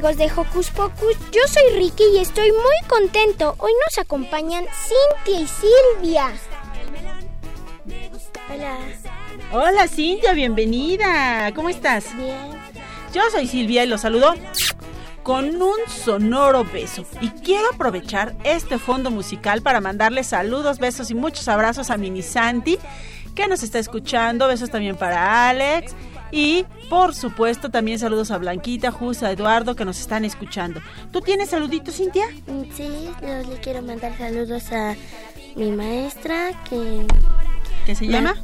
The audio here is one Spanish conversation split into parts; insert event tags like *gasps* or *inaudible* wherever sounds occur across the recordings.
amigos de Hocus Pocus, yo soy Ricky y estoy muy contento. Hoy nos acompañan Cintia y Silvia. Hola. Hola Cintia, bienvenida. ¿Cómo estás? Bien. Yo soy Silvia y los saludo con un sonoro beso. Y quiero aprovechar este fondo musical para mandarle saludos, besos y muchos abrazos a Mini Santi, que nos está escuchando. Besos también para Alex y por supuesto también saludos a Blanquita, Justa, a Eduardo que nos están escuchando. ¿Tú tienes saluditos, Cintia? Mm, sí, yo le quiero mandar saludos a mi maestra que... ¿Qué se llama?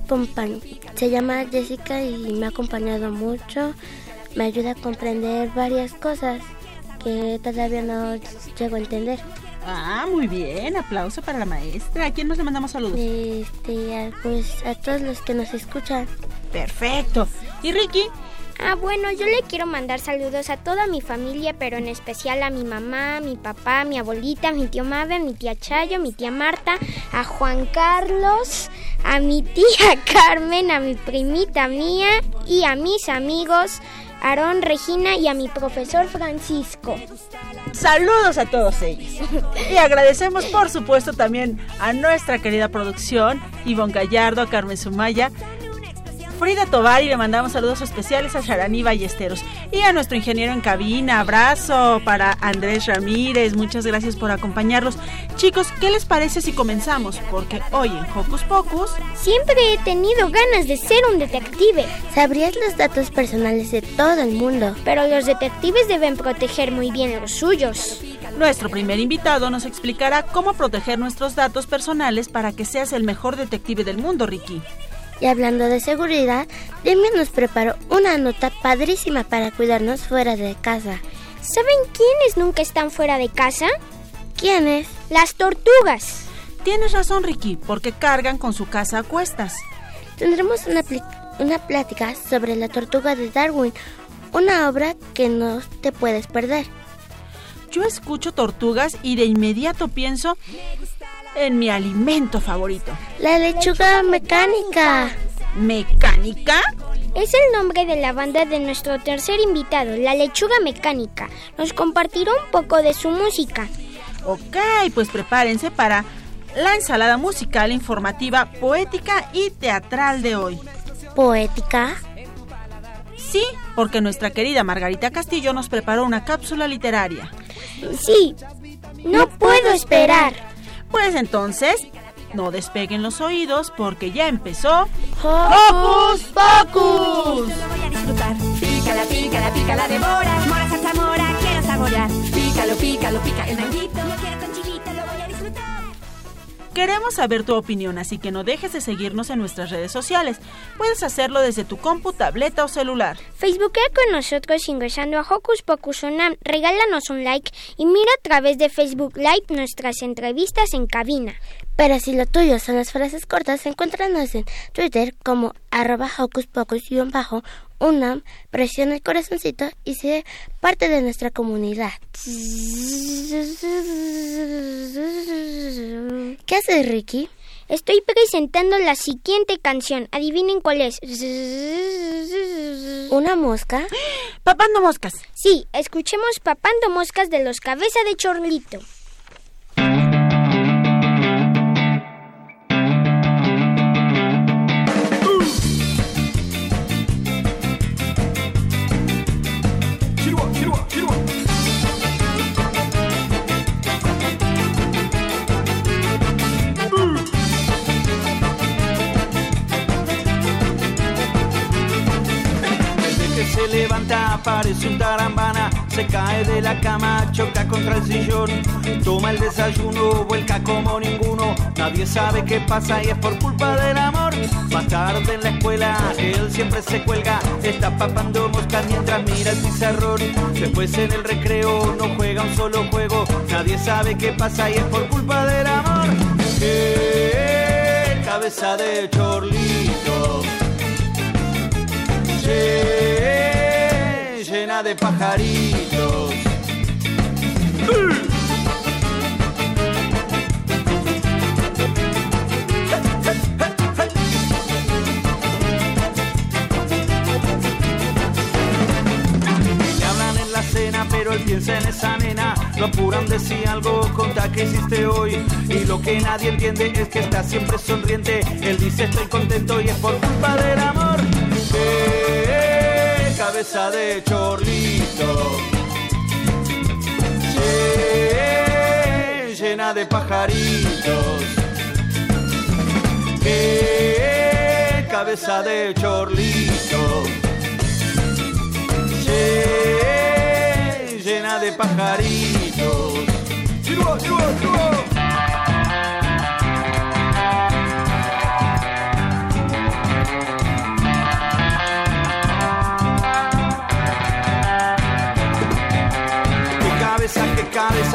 Se llama Jessica y me ha acompañado mucho. Me ayuda a comprender varias cosas que todavía no llego a entender. Ah, muy bien, aplauso para la maestra. ¿A quién nos le mandamos saludos? Este, pues a todos los que nos escuchan. Perfecto. ¿Y Ricky? Ah, bueno, yo le quiero mandar saludos a toda mi familia, pero en especial a mi mamá, mi papá, mi abuelita, mi tío Mabel, mi tía Chayo, mi tía Marta, a Juan Carlos, a mi tía *laughs* Carmen, a mi primita mía y a mis amigos Aarón, Regina y a mi profesor Francisco. Saludos a todos ellos. Y agradecemos por supuesto también a nuestra querida producción, Ivonne Gallardo, a Carmen Sumaya, Frida Tobar y le mandamos saludos especiales a Sharani Ballesteros y a nuestro ingeniero en cabina. Abrazo para Andrés Ramírez. Muchas gracias por acompañarnos. Chicos, ¿qué les parece si comenzamos? Porque hoy en Hocus Pocus... Siempre he tenido ganas de ser un detective. Sabrías los datos personales de todo el mundo. Pero los detectives deben proteger muy bien los suyos. Nuestro primer invitado nos explicará cómo proteger nuestros datos personales para que seas el mejor detective del mundo, Ricky. Y hablando de seguridad, Demi nos preparó una nota padrísima para cuidarnos fuera de casa. ¿Saben quiénes nunca están fuera de casa? ¿Quiénes? Las tortugas. Tienes razón, Ricky, porque cargan con su casa a cuestas. Tendremos una, una plática sobre la tortuga de Darwin, una obra que no te puedes perder. Yo escucho tortugas y de inmediato pienso en mi alimento favorito. La lechuga mecánica. ¿Mecánica? Es el nombre de la banda de nuestro tercer invitado, La Lechuga Mecánica. Nos compartirá un poco de su música. Ok, pues prepárense para la ensalada musical, informativa, poética y teatral de hoy. ¿Poética? Sí, porque nuestra querida Margarita Castillo nos preparó una cápsula literaria. Sí, no puedo esperar. Pues entonces, no despeguen los oídos porque ya empezó Hocus Pocus. Lo voy a disfrutar. Pícala, pícala, pícala de mora, mora, salsa, mora, quiero saborear. Pícalo, pícalo, pica el manguito, Queremos saber tu opinión, así que no dejes de seguirnos en nuestras redes sociales. Puedes hacerlo desde tu compu, tableta o celular. Facebookea con nosotros ingresando a Hocus Pocus Unam, regálanos un like y mira a través de Facebook Live nuestras entrevistas en cabina. Pero si lo tuyo son las frases cortas, encuéntranos en Twitter como arroba hocus pocus-bajo UNAM, presiona el corazoncito y sé parte de nuestra comunidad. ¿Qué haces, Ricky? Estoy presentando la siguiente canción. Adivinen cuál es. ¿Una mosca? *gasps* Papando moscas. Sí, escuchemos Papando moscas de los Cabeza de Chorlito. Se levanta, parece un tarambana, se cae de la cama, choca contra el sillón, toma el desayuno, vuelca como ninguno, nadie sabe qué pasa y es por culpa del amor. Más tarde en la escuela, él siempre se cuelga, está papando moscas mientras mira el pizarrón. Después en el recreo no juega un solo juego, nadie sabe qué pasa y es por culpa del amor. Eh, cabeza de chorlito llena de pajaritos. Pero él piensa en esa nena. Lo apuran de si algo, conta que hiciste hoy. Y lo que nadie entiende es que está siempre sonriente. Él dice estoy contento y es por culpa del amor. Cabeza de chorlito. Eh, llena de pajaritos. Eh, cabeza de chorlito. Eh, llena de pajaritos. Chirua, chirua, chirua.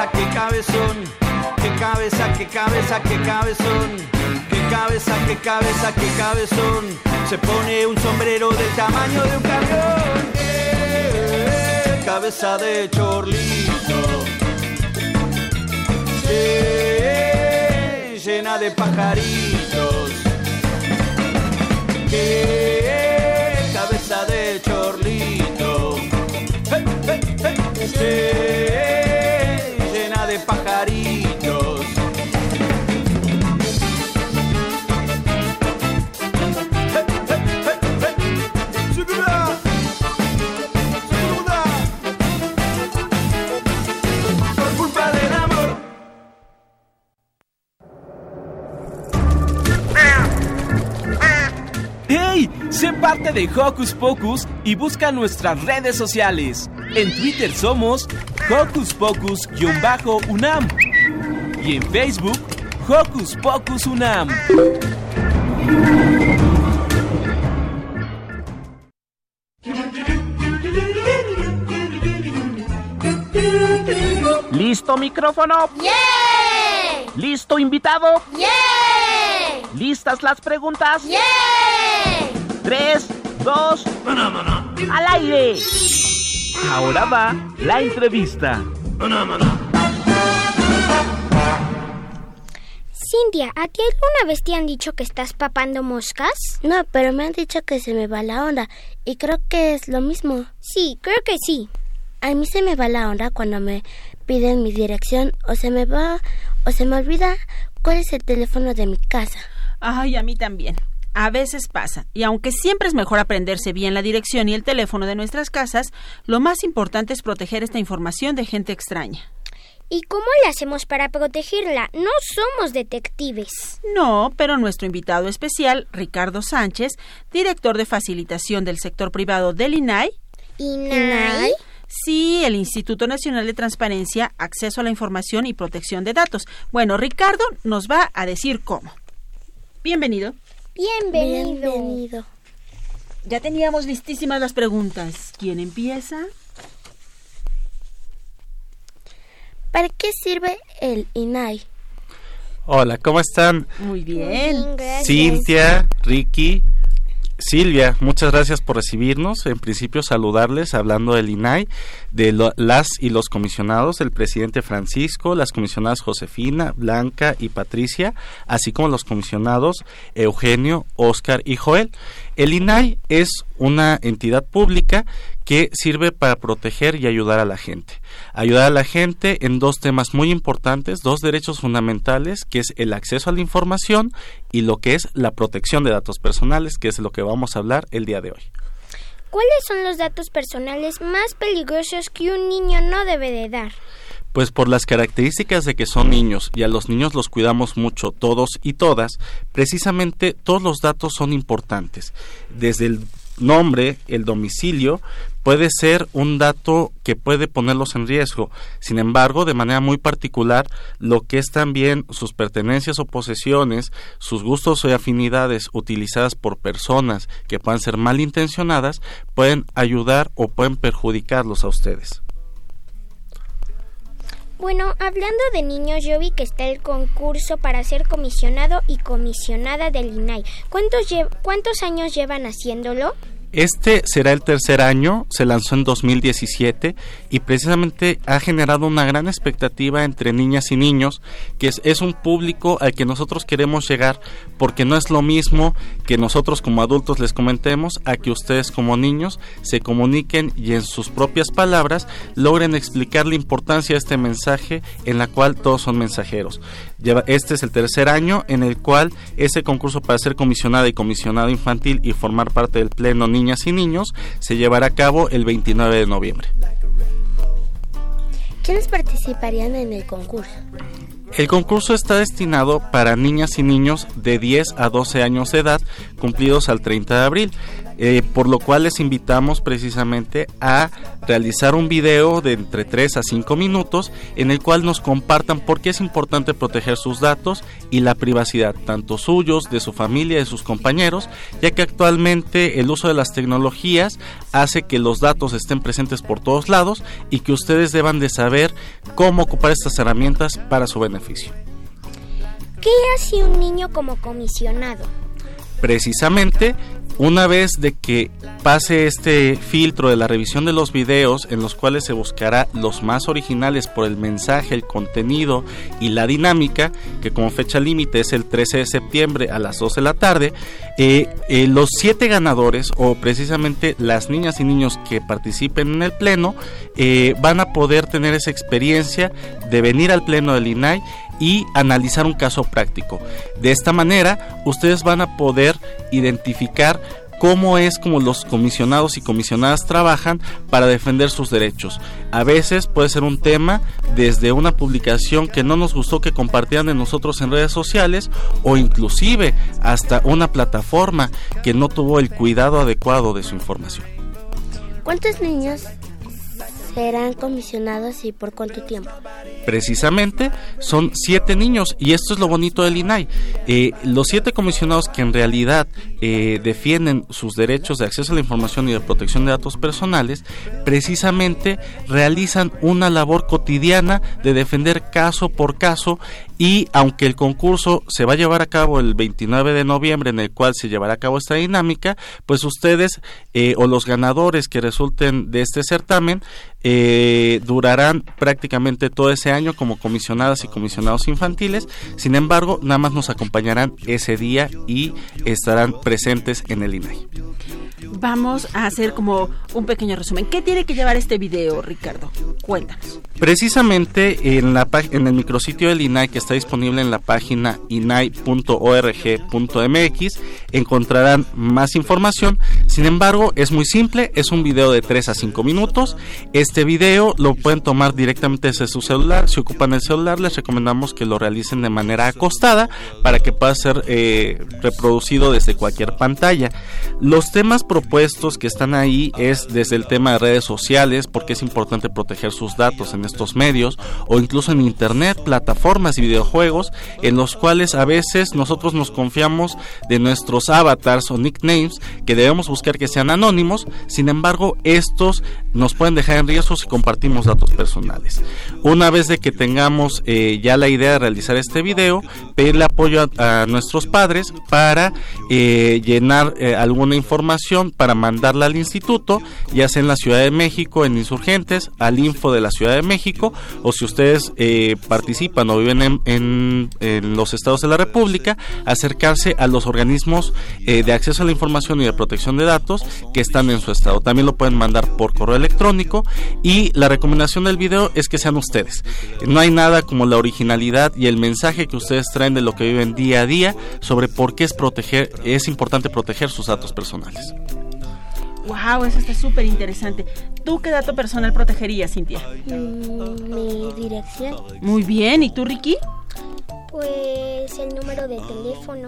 Cabeza, qué cabezón. Qué cabeza, qué cabeza, qué cabezón. Qué cabeza, qué cabeza, qué cabezón. Se pone un sombrero del tamaño de un camión. Eh, cabeza de chorlito. Eh, llena de pajaritos. Qué cabeza de chorlito. Parte de Hocus Pocus y busca nuestras redes sociales. En Twitter somos Hocus Pocus-UNAM y en Facebook Hocus Pocus UNAM. ¿Listo micrófono? ¿Listo invitado? ¿Listas las preguntas? Tres, dos, al aire. Ahora va la entrevista. Cintia, ¿a ti alguna vez te han dicho que estás papando moscas? No, pero me han dicho que se me va la onda y creo que es lo mismo. Sí, creo que sí. A mí se me va la onda cuando me piden mi dirección o se me va o se me olvida cuál es el teléfono de mi casa. Ay, a mí también. A veces pasa, y aunque siempre es mejor aprenderse bien la dirección y el teléfono de nuestras casas, lo más importante es proteger esta información de gente extraña. ¿Y cómo le hacemos para protegerla? No somos detectives. No, pero nuestro invitado especial, Ricardo Sánchez, director de facilitación del sector privado del INAI, ¿INAI? sí, el Instituto Nacional de Transparencia, Acceso a la Información y Protección de Datos. Bueno, Ricardo nos va a decir cómo. Bienvenido. Bienvenido. Bienvenido. Ya teníamos listísimas las preguntas. ¿Quién empieza? ¿Para qué sirve el INAI? Hola, ¿cómo están? Muy Bien, bien. gracias. Cintia, Ricky, Silvia, muchas gracias por recibirnos. En principio, saludarles hablando del INAI, de lo- las y los comisionados, el presidente Francisco, las comisionadas Josefina, Blanca y Patricia, así como los comisionados Eugenio, Oscar y Joel. El INAI es una entidad pública que sirve para proteger y ayudar a la gente. Ayudar a la gente en dos temas muy importantes, dos derechos fundamentales, que es el acceso a la información y lo que es la protección de datos personales, que es lo que vamos a hablar el día de hoy. ¿Cuáles son los datos personales más peligrosos que un niño no debe de dar? Pues por las características de que son niños y a los niños los cuidamos mucho todos y todas, precisamente todos los datos son importantes. Desde el nombre, el domicilio, puede ser un dato que puede ponerlos en riesgo. Sin embargo, de manera muy particular, lo que es también sus pertenencias o posesiones, sus gustos o afinidades utilizadas por personas que puedan ser malintencionadas, pueden ayudar o pueden perjudicarlos a ustedes. Bueno, hablando de niños, yo vi que está el concurso para ser comisionado y comisionada del INAI. ¿Cuántos, ¿Cuántos años llevan haciéndolo? Este será el tercer año, se lanzó en 2017 y precisamente ha generado una gran expectativa entre niñas y niños, que es, un público al que nosotros queremos llegar, porque no es lo mismo que nosotros como adultos les comentemos a que ustedes como niños se comuniquen y en sus propias palabras logren explicar la importancia de este mensaje en la cual todos son mensajeros. Este es el tercer año en el cual ese concurso para ser comisionada y comisionado infantil y formar parte del pleno niñas y niños se llevará a cabo el 29 de noviembre. ¿Quiénes participarían en el concurso? El concurso está destinado para niñas y niños de 10 a 12 años de edad cumplidos al 30 de abril. Eh, por lo cual les invitamos precisamente a realizar un video de entre 3 a 5 minutos en el cual nos compartan por qué es importante proteger sus datos y la privacidad, tanto suyos, de su familia, de sus compañeros, ya que actualmente el uso de las tecnologías hace que los datos estén presentes por todos lados y que ustedes deban de saber cómo ocupar estas herramientas para su beneficio. ¿Qué hace un niño como comisionado? Precisamente una vez de que pase este filtro de la revisión de los videos en los cuales se buscará los más originales por el mensaje, el contenido y la dinámica, que como fecha límite es el 13 de septiembre a las 2 de la tarde, eh, eh, los siete ganadores o precisamente las niñas y niños que participen en el pleno eh, van a poder tener esa experiencia de venir al pleno del INAI y analizar un caso práctico. De esta manera, ustedes van a poder identificar cómo es como los comisionados y comisionadas trabajan para defender sus derechos. A veces puede ser un tema desde una publicación que no nos gustó que compartieran de nosotros en redes sociales o inclusive hasta una plataforma que no tuvo el cuidado adecuado de su información. ¿Cuántos niños serán comisionados y por cuánto tiempo? Precisamente son siete niños y esto es lo bonito del INAI. Eh, los siete comisionados que en realidad eh, defienden sus derechos de acceso a la información y de protección de datos personales, precisamente realizan una labor cotidiana de defender caso por caso y aunque el concurso se va a llevar a cabo el 29 de noviembre en el cual se llevará a cabo esta dinámica, pues ustedes eh, o los ganadores que resulten de este certamen eh, durarán prácticamente todo ese año como comisionadas y comisionados infantiles, sin embargo nada más nos acompañarán ese día y estarán presentes en el INAI vamos a hacer como un pequeño resumen. ¿Qué tiene que llevar este video, Ricardo? Cuéntanos. Precisamente en, la, en el micrositio del INAI que está disponible en la página inai.org.mx encontrarán más información. Sin embargo, es muy simple, es un video de 3 a 5 minutos. Este video lo pueden tomar directamente desde su celular. Si ocupan el celular, les recomendamos que lo realicen de manera acostada para que pueda ser eh, reproducido desde cualquier pantalla. Los temas propuestos que están ahí es desde el tema de redes sociales, porque es importante proteger sus datos en estos medios, o incluso en Internet, plataformas y videojuegos, en los cuales a veces nosotros nos confiamos de nuestros avatars o nicknames, que debemos buscar que sean anónimos, sin embargo, estos nos pueden dejar en riesgo si compartimos datos personales. Una vez de que tengamos eh, ya la idea de realizar este video, pedirle apoyo a, nuestros padres para eh, llenar eh, alguna información para mandarla al instituto, ya sea en la Ciudad de México, en Insurgentes, al Info de la Ciudad de México, o si ustedes participan o viven en, los estados de la República, acercarse a los organismos eh, de acceso a la información y de protección de datos que están en su estado. También lo pueden mandar por correo electrónico y la recomendación del video es que sean ustedes. No hay nada como la originalidad y el mensaje que ustedes traen de lo que viven día a día sobre por qué es proteger, es importante proteger sus datos personales. Wow, eso está súper interesante. ¿Tú qué dato personal protegerías, Cintia? Mm, mi dirección. Muy bien, ¿y tú, Ricky? Pues el número de teléfono,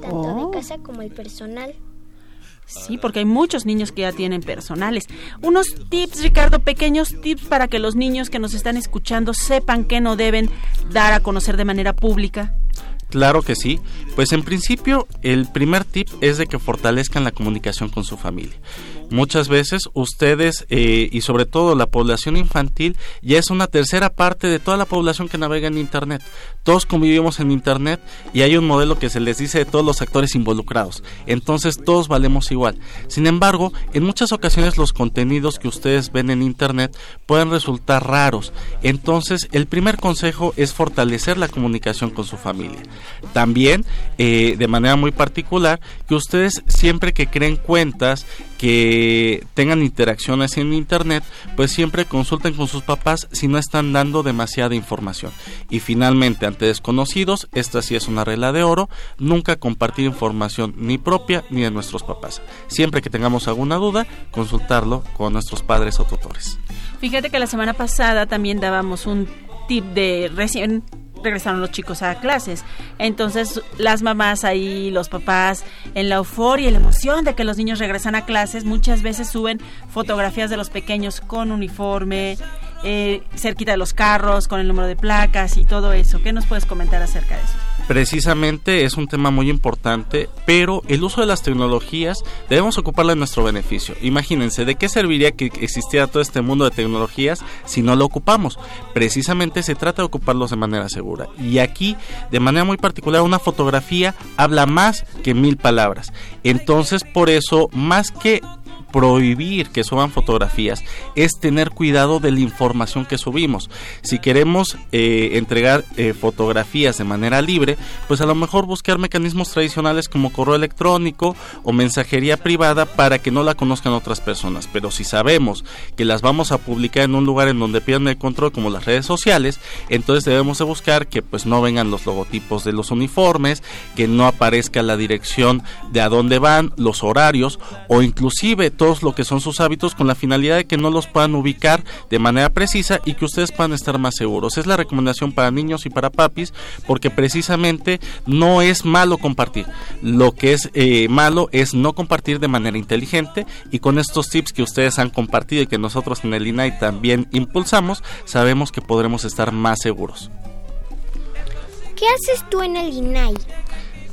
tanto de Oh. casa como el personal. Sí, porque hay muchos niños que ya tienen personales. Unos tips, Ricardo, pequeños tips para que los niños que nos están escuchando sepan que no deben dar a conocer de manera pública. Claro que sí. Pues en principio el primer tip es de que fortalezcan la comunicación con su familia. Muchas veces ustedes eh, y sobre todo la población infantil ya es una tercera parte de toda la población que navega en Internet. Todos convivimos en Internet y hay un modelo que se les dice de todos los actores involucrados. Entonces todos valemos igual. Sin embargo, en muchas ocasiones los contenidos que ustedes ven en Internet pueden resultar raros. Entonces el primer consejo es fortalecer la comunicación con su familia. También, eh, de manera muy particular, que ustedes siempre que creen cuentas que tengan interacciones en internet, pues siempre consulten con sus papás si no están dando demasiada información. Y finalmente, ante desconocidos, esta sí es una regla de oro, nunca compartir información ni propia ni de nuestros papás. Siempre que tengamos alguna duda, consultarlo con nuestros padres o tutores. Fíjate que la semana pasada también dábamos un tip de recién regresaron los chicos a clases. Entonces las mamás ahí, los papás, en la euforia y la emoción de que los niños regresan a clases, muchas veces suben fotografías de los pequeños con uniforme, eh, cerquita de los carros, con el número de placas y todo eso. ¿Qué nos puedes comentar acerca de eso? Precisamente es un tema muy importante, pero el uso de las tecnologías debemos ocuparlo en nuestro beneficio. Imagínense, ¿de qué serviría que existiera todo este mundo de tecnologías si no lo ocupamos? Precisamente se trata de ocuparlos de manera segura. Y aquí, de manera muy particular, una fotografía habla más que mil palabras. Entonces, por eso, más que prohibir que suban fotografías es tener cuidado de la información que subimos. Si queremos eh, entregar eh, fotografías de manera libre, pues a lo mejor buscar mecanismos tradicionales como correo electrónico o mensajería privada para que no la conozcan otras personas. Pero si sabemos que las vamos a publicar en un lugar en donde pierden el control como las redes sociales, entonces debemos de buscar que pues no vengan los logotipos de los uniformes, que no aparezca la dirección de a dónde van, los horarios o inclusive todos lo que son sus hábitos con la finalidad de que no los puedan ubicar de manera precisa y que ustedes puedan estar más seguros. Es la recomendación para niños y para papis porque precisamente no es malo compartir. Lo que es eh, malo es no compartir de manera inteligente y con estos tips que ustedes han compartido y que nosotros en el INAI también impulsamos, sabemos que podremos estar más seguros. ¿Qué haces tú en el INAI?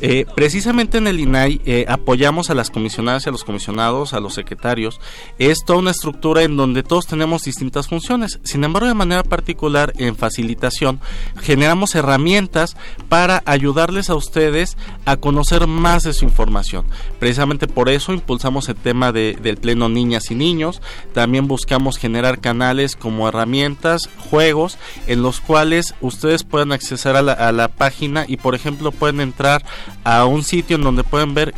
Eh, precisamente en el INAI eh, apoyamos a las comisionadas y a los comisionados, a los secretarios. Es toda una estructura en donde todos tenemos distintas funciones. Sin embargo, de manera particular, en facilitación, generamos herramientas para ayudarles a ustedes a conocer más de su información. Precisamente por eso impulsamos el tema del pleno niñas y niños. También buscamos generar canales como herramientas, juegos, en los cuales ustedes puedan acceder a la, a la página y, por ejemplo, pueden entrar a un sitio en donde pueden ver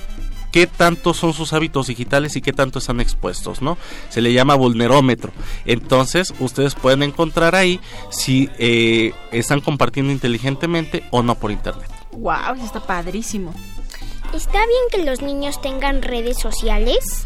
qué tanto son sus hábitos digitales y qué tanto están expuestos, ¿no? Se le llama vulnerómetro. Entonces, ustedes pueden encontrar ahí si eh, están compartiendo inteligentemente o no por internet. Wow, está padrísimo. ¿Está bien que los niños tengan redes sociales?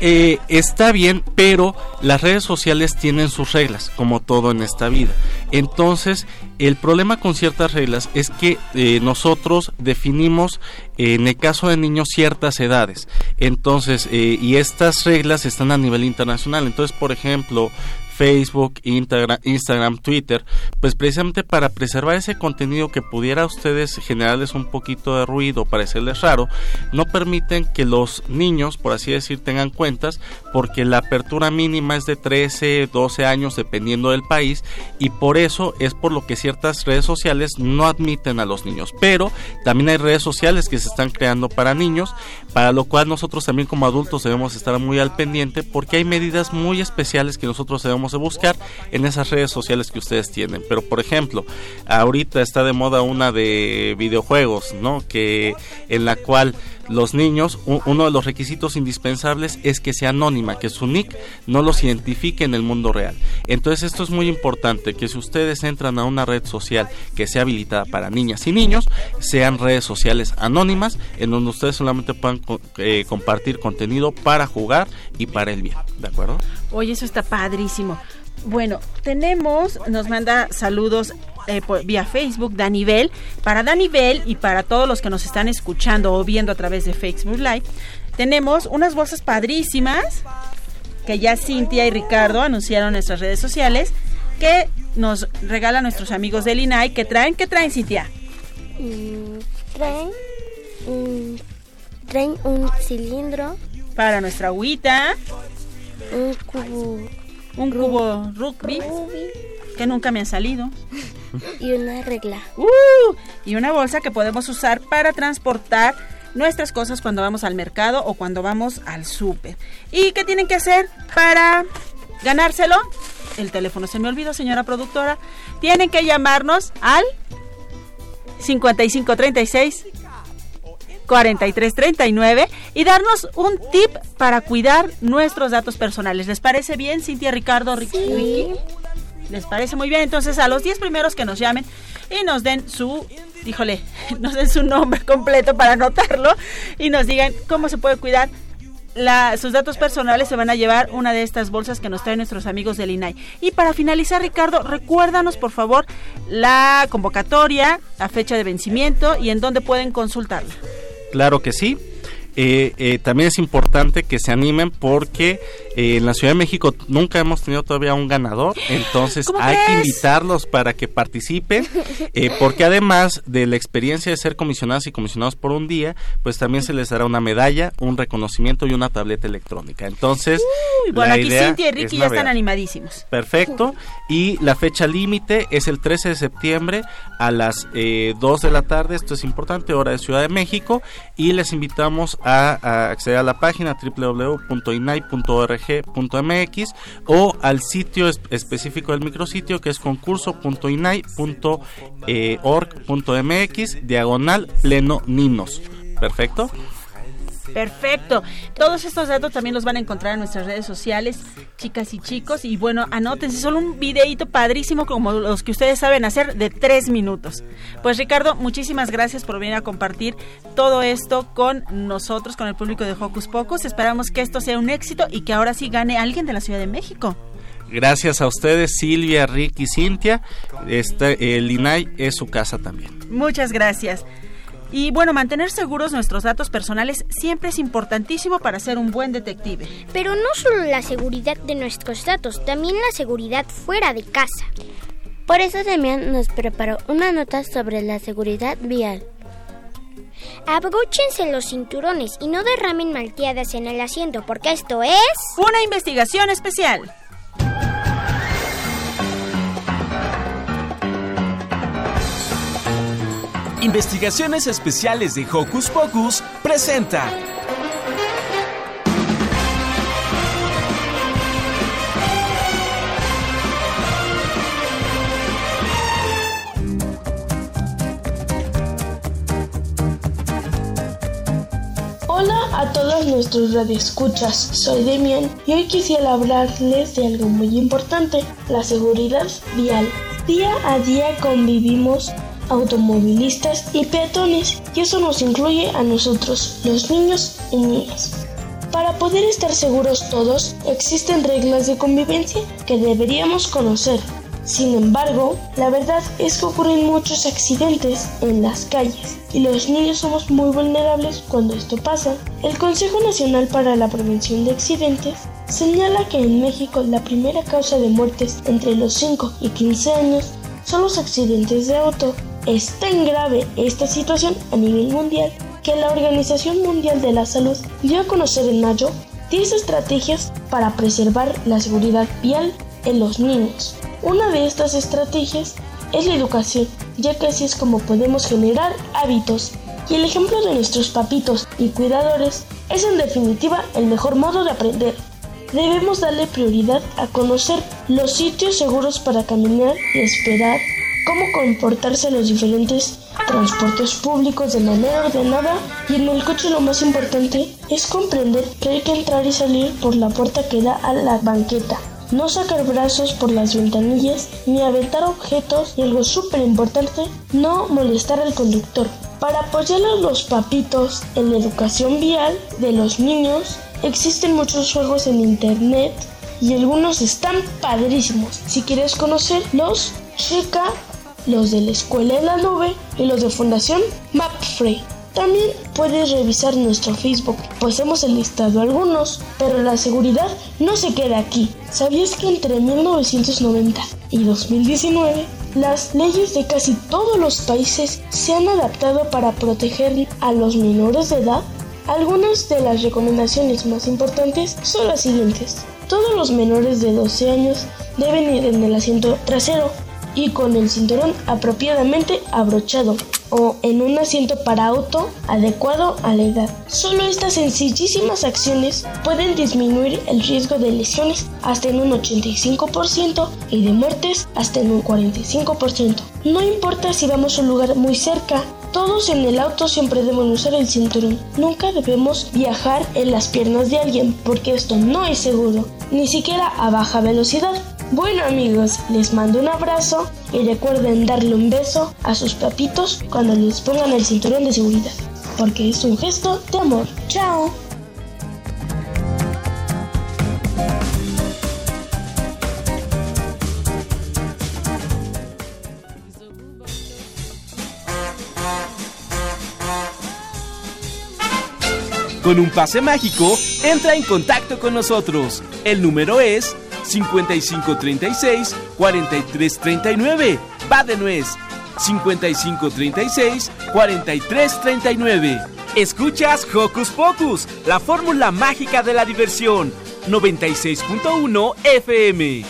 Eh, está bien, pero las redes sociales tienen sus reglas, como todo en esta vida. Entonces, el problema con ciertas reglas es que eh, nosotros definimos, en el caso de niños, ciertas edades. Entonces, eh, y estas reglas están a nivel internacional. Entonces, por ejemplo, Facebook, Instagram, Twitter, pues precisamente para preservar ese contenido que pudiera a ustedes generarles un poquito de ruido, parecerles raro, no permiten que los niños, por así decir, tengan cuentas, porque la apertura mínima es de 13, 12 años dependiendo del país y por eso es por lo que ciertas redes sociales no admiten a los niños. Pero también hay redes sociales que se están creando para niños, para lo cual nosotros también como adultos debemos estar muy al pendiente porque hay medidas muy especiales que nosotros debemos de buscar en esas redes sociales que ustedes tienen. Pero por ejemplo, ahorita está de moda una de videojuegos, ¿no? Que en la cual los niños, uno de los requisitos indispensables es que sea anónima, que su nick no los identifique en el mundo real. Entonces esto es muy importante, que si ustedes entran a una red social que sea habilitada para niñas y niños, sean redes sociales anónimas en donde ustedes solamente puedan eh, compartir contenido para jugar y para el bien, ¿de acuerdo? Oye, eso está padrísimo. Bueno, tenemos, nos manda saludos eh, por- vía Facebook, Danivel. Para Danivel y para todos los que nos están escuchando o viendo a través de Facebook Live, tenemos unas bolsas padrísimas que ya Cintia y Ricardo anunciaron en nuestras redes sociales que nos regalan nuestros amigos del INAI que traen, ¿qué traen Cintia? Mm, traen, mm, traen un cilindro, Para nuestra agüita, un cubo un cubo rugby que nunca me han salido. *laughs* y una regla. ¡Uh! Y una bolsa que podemos usar para transportar nuestras cosas cuando vamos al mercado o cuando vamos al súper. ¿Y qué tienen que hacer para ganárselo? El teléfono se me olvidó, señora productora. Tienen que llamarnos al 5536 4339 y darnos un tip para cuidar nuestros datos personales. ¿Les parece bien, Cintia, Ricardo, Ricky? ¿Les parece muy bien? Entonces, a los 10 primeros que nos llamen y nos den su, híjole, *laughs* nos den su nombre completo para anotarlo y nos digan cómo se puede cuidar la- sus datos personales se van a llevar una de estas bolsas que nos traen nuestros amigos del INAI. Y para finalizar, Ricardo, recuérdanos por favor la convocatoria, la fecha de vencimiento y en dónde pueden consultarla. Claro que sí. Eh, eh, también es importante que se animen porque eh, en la Ciudad de México nunca hemos tenido todavía un ganador, entonces ¿Cómo hay que invitarlos para que participen, *laughs* eh, porque además de la experiencia de ser comisionadas y comisionados por un día, pues también se les dará una medalla, un reconocimiento y una tableta electrónica. Entonces, Uy, bueno, la aquí idea Cintia y es Ricky ya están animadísimos. Perfecto. Y la fecha límite es el 13 de septiembre a las eh, 2 de la tarde. Esto es importante, hora de Ciudad de México. Y les invitamos a, acceder a la página www.inai.org.mx o al sitio es- específico del micrositio que es concurso.inai.org.mx diagonal pleno ninos. Perfecto. Perfecto. Todos estos datos también los van a encontrar en nuestras redes sociales, chicas y chicos. Y bueno, anótense, solo un videíto padrísimo como los que ustedes saben hacer de tres minutos. Pues Ricardo, muchísimas gracias por venir a compartir todo esto con nosotros, con el público de Hocus Pocus. Esperamos que esto sea un éxito y que ahora sí gane alguien de la Ciudad de México. Gracias a ustedes, Silvia, Ricky, Cintia. Este, el INAI es su casa también. Muchas gracias. Y bueno, mantener seguros nuestros datos personales siempre es importantísimo para ser un buen detective. Pero no solo la seguridad de nuestros datos, también la seguridad fuera de casa. Por eso Demian nos preparó una nota sobre la seguridad vial. Abróchense los cinturones y no derramen malteadas en el asiento, porque esto es... Una investigación especial. Investigaciones Especiales de Hocus Pocus presenta. Hola a todos nuestros radioescuchas, soy Demian y hoy quisiera hablarles de algo muy importante, la seguridad vial. Día a día convivimos automovilistas y peatones y eso nos incluye a nosotros, los niños y niñas. Para poder estar seguros todos, existen reglas de convivencia que deberíamos conocer. Sin embargo, la verdad es que ocurren muchos accidentes en las calles y los niños somos muy vulnerables cuando esto pasa. El Consejo Nacional para la Prevención de Accidentes señala que en México la primera causa de muertes entre los 5 y 15 años son los accidentes de auto. Es tan grave esta situación a nivel mundial que la Organización Mundial de la Salud dio a conocer en mayo 10 estrategias para preservar la seguridad vial en los niños. Una de estas estrategias es la educación, ya que así es como podemos generar hábitos. Y el ejemplo de nuestros papitos y cuidadores es en definitiva el mejor modo de aprender. Debemos darle prioridad a conocer los sitios seguros para caminar y esperar, cómo comportarse en los diferentes transportes públicos de manera ordenada y en el coche lo más importante es comprender que hay que entrar y salir por la puerta que da a la banqueta. No sacar brazos por las ventanillas ni aventar objetos y algo súper importante, no molestar al conductor. Para apoyar a los papitos en la educación vial de los niños, existen muchos juegos en internet y algunos están padrísimos. Si quieres conocerlos, checa los de la Escuela en la Nube y los de Fundación MapFree. También puedes revisar nuestro Facebook, pues hemos enlistado algunos, pero la seguridad no se queda aquí. ¿Sabías que entre 1990 y 2019 las leyes de casi todos los países se han adaptado para proteger a los menores de edad? Algunas de las recomendaciones más importantes son las siguientes. Todos los menores de 12 años deben ir en el asiento trasero y con el cinturón apropiadamente abrochado o en un asiento para auto adecuado a la edad. Solo estas sencillísimas acciones pueden disminuir el riesgo de lesiones hasta en un 85% y de muertes hasta en un 45%. No importa si vamos a un lugar muy cerca, todos en el auto siempre deben usar el cinturón. Nunca debemos viajar en las piernas de alguien porque esto no es seguro, ni siquiera a baja velocidad. Bueno amigos, les mando un abrazo y recuerden darle un beso a sus papitos cuando les pongan el cinturón de seguridad, porque es un gesto de amor. ¡Chao! Con un pase mágico, entra en contacto con nosotros. El número es 5536 4339. Va de nuez. 5536 4339. Escuchas Hocus Pocus, la fórmula mágica de la diversión. 96.1 FM.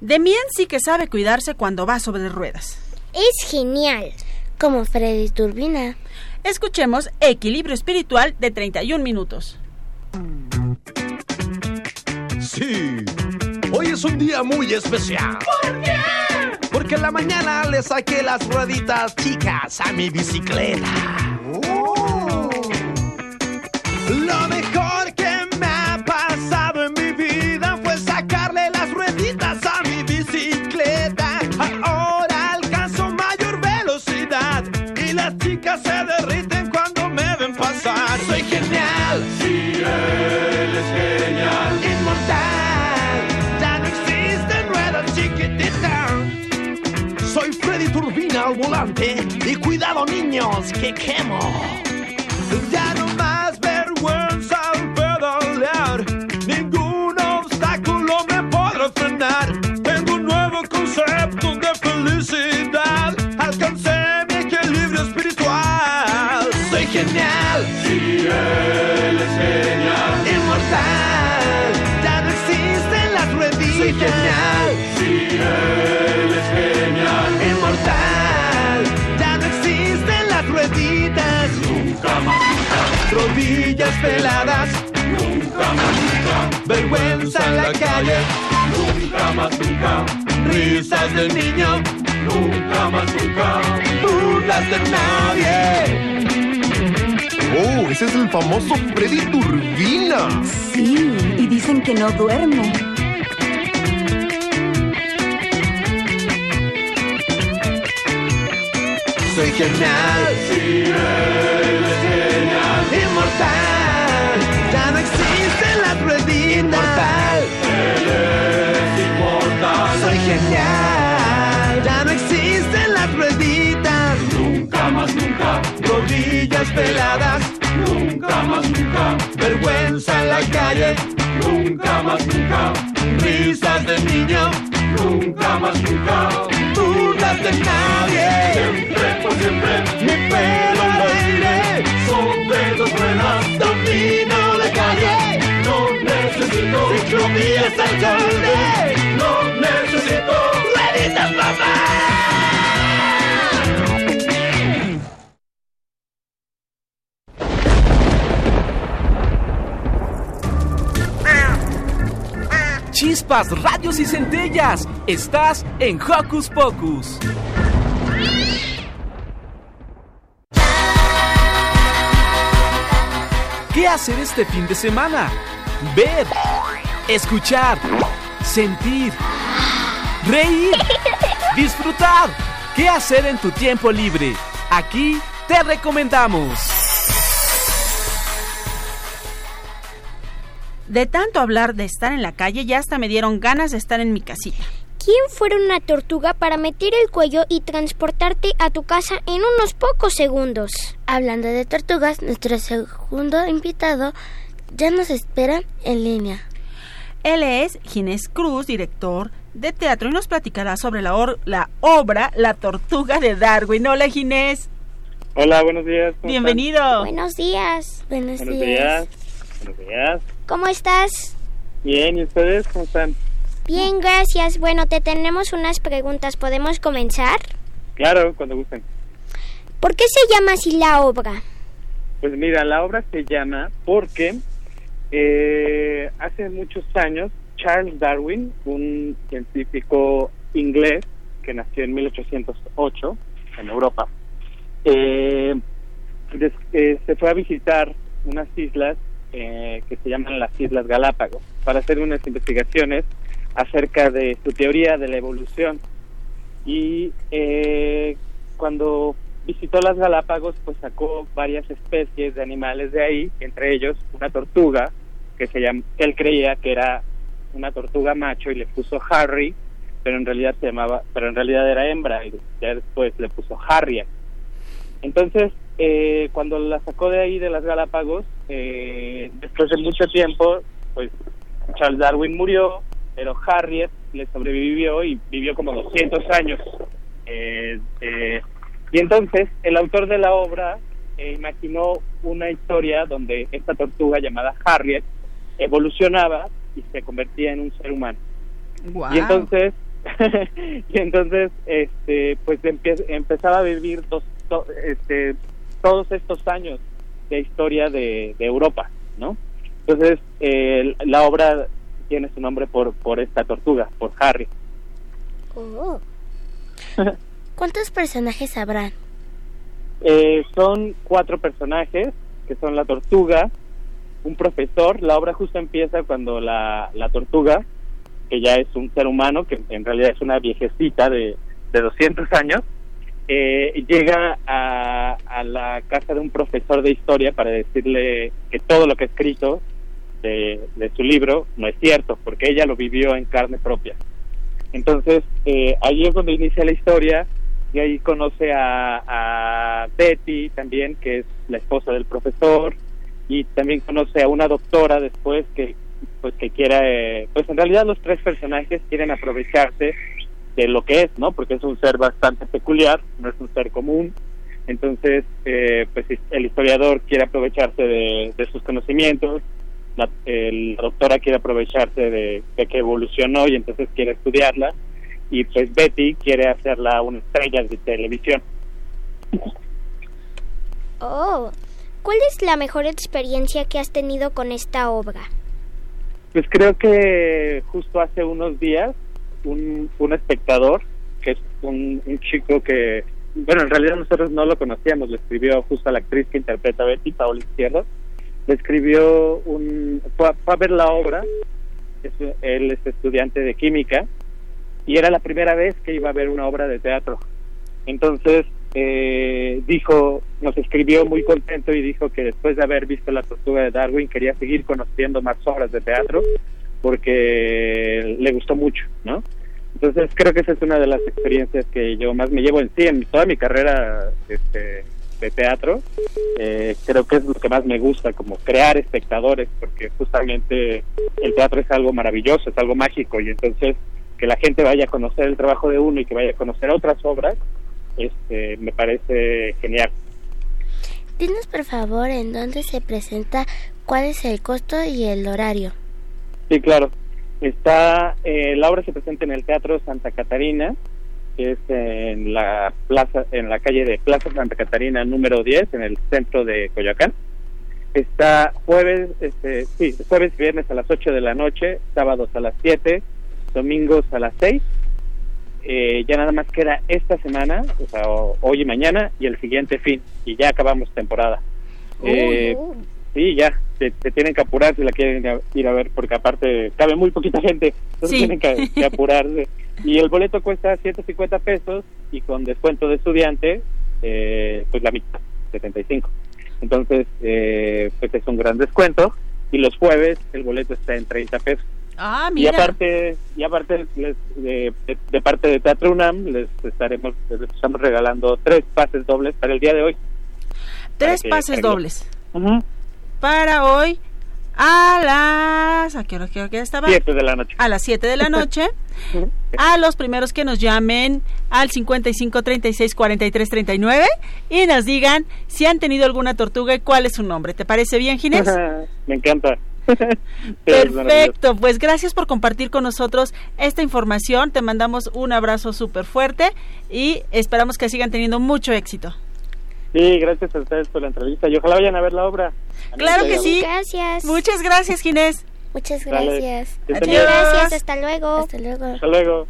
Demian sí que sabe cuidarse cuando va sobre ruedas. Es genial, como Freddy Turbina. Escuchemos Equilibrio Espiritual de 31 minutos. Sí, hoy es un día muy especial. ¿Por qué? Porque en la mañana le saqué las rueditas chicas a mi bicicleta. Lo mejor genial. Sí, él es genial. Inmortal. Ya no existen ruedas chiquititas. Soy Freddy Turbina al volante y cuidado niños que quemo. Peladas. Nunca más, nunca. Vergüenza en la calle. Nunca más, nunca. Risas del niño. Nunca más, nunca. Burlas de nadie. Oh, ese es el famoso Freddy Turbina. Sí, y dicen que no duerme. Soy genial. Sí, él es genial. Inmortal. Inmortal. Él inmortal. Soy genial. Ya no existen las rueditas. Nunca más, nunca. Rodillas peladas. Nunca más, nunca. Vergüenza en la calle. Nunca más, nunca. Risas de niño. Nunca más, nunca. Burlas de nadie. Siempre, por siempre. Mi pelo al No necesito rueditas, papá. Chispas, radios y centellas. Estás en Hocus Pocus. ¿Qué hacer este fin de semana? ver, escuchar, sentir, reír, disfrutar. ¿Qué hacer en tu tiempo libre? Aquí te recomendamos. De tanto hablar de estar en la calle, ya hasta me dieron ganas de estar en mi casita. ¿Quién fuera una tortuga para meter el cuello y transportarte a tu casa en unos pocos segundos? Hablando de tortugas, nuestro segundo invitado ya nos espera en línea. Él es Ginés Cruz, director de teatro, y nos platicará sobre la, or- la obra La Tortuga de Darwin. Hola, Ginés. Hola, buenos días. ¿cómo Bienvenido. Buenos días. Buenos? Buenos días. Buenos días. ¿Cómo estás? Bien, ¿y ustedes cómo están? Bien, gracias. Bueno, te tenemos unas preguntas. ¿Podemos comenzar? Claro, cuando gusten. ¿Por qué se llama así la obra? Pues mira, la obra se llama porque eh, hace muchos años Charles Darwin, un científico inglés que nació en 1808 en Europa, eh, eh, se fue a visitar unas islas eh, que se llaman las Islas Galápagos para hacer unas investigaciones acerca de su teoría de la evolución. Y eh, cuando visitó las Galápagos, pues sacó varias especies de animales de ahí, entre ellos una tortuga que se llama, que él creía que era una tortuga macho y le puso Harry, pero en realidad se llamaba, pero en realidad era hembra y ya después le puso Harriet. Entonces, eh, cuando la sacó de ahí de las Galápagos, eh, después de mucho tiempo, pues Charles Darwin murió, pero Harriet le sobrevivió y vivió como 200 años. Eh, eh, y entonces el autor de la obra eh, imaginó una historia donde esta tortuga llamada Harriet evolucionaba y se convertía en un ser humano. Y entonces, *laughs* y entonces, este, pues empie- empezaba a vivir dos, to- este, todos estos años de historia de, de Europa, ¿no? Entonces, eh, la obra tiene su nombre por, por esta tortuga, por Harry. Oh. ¿Cuántos personajes habrán? Eh, son cuatro personajes, que son la tortuga, un profesor. La obra justo empieza cuando la, la tortuga, que ya es un ser humano, que en realidad es una viejecita de, de 200 años, eh, llega a, a la casa de un profesor de historia para decirle que todo lo que ha escrito de, de su libro no es cierto, porque ella lo vivió en carne propia. Entonces, eh, ahí es donde inicia la historia y ahí conoce a, a Betty también, que es la esposa del profesor, y también conoce a una doctora después que pues que quiera, eh, pues en realidad los tres personajes quieren aprovecharse de lo que es, ¿no? Porque es un ser bastante peculiar, no es un ser común. Entonces, eh, pues el historiador quiere aprovecharse de, sus conocimientos, la doctora quiere aprovecharse de, de que evolucionó y entonces quiere estudiarla, y pues Betty quiere hacerla una estrella de televisión. Oh, ¿cuál es la mejor experiencia que has tenido con esta obra? Pues creo que justo hace unos días un, un espectador, que es un, un chico que, bueno, en realidad nosotros no lo conocíamos, le escribió justo a la actriz que interpreta a Betty, Paola Izquierdo, le escribió un, fue, a- fue a ver la obra, es- él es estudiante de química, y era la primera vez que iba a ver una obra de teatro. Entonces eh, dijo, nos escribió muy contento y dijo que después de haber visto La Tortuga de Darwin quería seguir conociendo más obras de teatro porque le gustó mucho, ¿no? Entonces creo que esa es una de las experiencias que yo más me llevo en sí, en toda mi carrera este, de teatro. Eh, creo que es lo que más me gusta, como crear espectadores, porque justamente el teatro es algo maravilloso, es algo mágico, y entonces que la gente vaya a conocer el trabajo de uno y que vaya a conocer otras obras, este, me parece genial. Dinos por favor en dónde se presenta, cuál es el costo y el horario. Sí, claro. Está, eh, la obra se presenta en el Teatro Santa Catarina, que es en la plaza, en la calle de Plaza Santa Catarina número 10, en el centro de Coyoacán. Está jueves, este, sí, jueves y viernes a las 8 de la noche, sábados a las 7, domingos a las 6. Eh, ya nada más queda esta semana, o sea, hoy y mañana, y el siguiente fin, y ya acabamos temporada. Eh, Sí, ya, se, se tienen que apurar si la quieren ir a, ver, porque aparte cabe muy poquita gente, entonces Sí. tienen que, que apurarse. *laughs* Y el boleto cuesta 150 pesos y con descuento de estudiante, eh, pues la mitad, 75. Entonces, eh, pues es un gran descuento. y los jueves el boleto está en 30 pesos. Ah, Y aparte, y aparte les- de, de- de parte de Teatro UNAM les estaremos les estamos regalando tres pases dobles para el día de hoy. Tres que- pases dobles. Para hoy a las... ¿A qué hora, qué hora estaba? Siete de la noche. A las 7 de la *laughs* noche. a los primeros que nos llamen al 55 36 43 39 y nos digan si han tenido alguna tortuga y cuál es su nombre. ¿Te parece bien, Ginés? *laughs* Me encanta. *laughs* Perfecto, pues gracias por compartir con nosotros esta información. Te mandamos un abrazo súper fuerte y esperamos que sigan teniendo mucho éxito. Sí, gracias a ustedes por la entrevista y ojalá vayan a ver la obra. Claro que sí. Gracias. Muchas gracias, Ginés. Muchas gracias. Muchas gracias, hasta luego. Hasta luego. Hasta luego.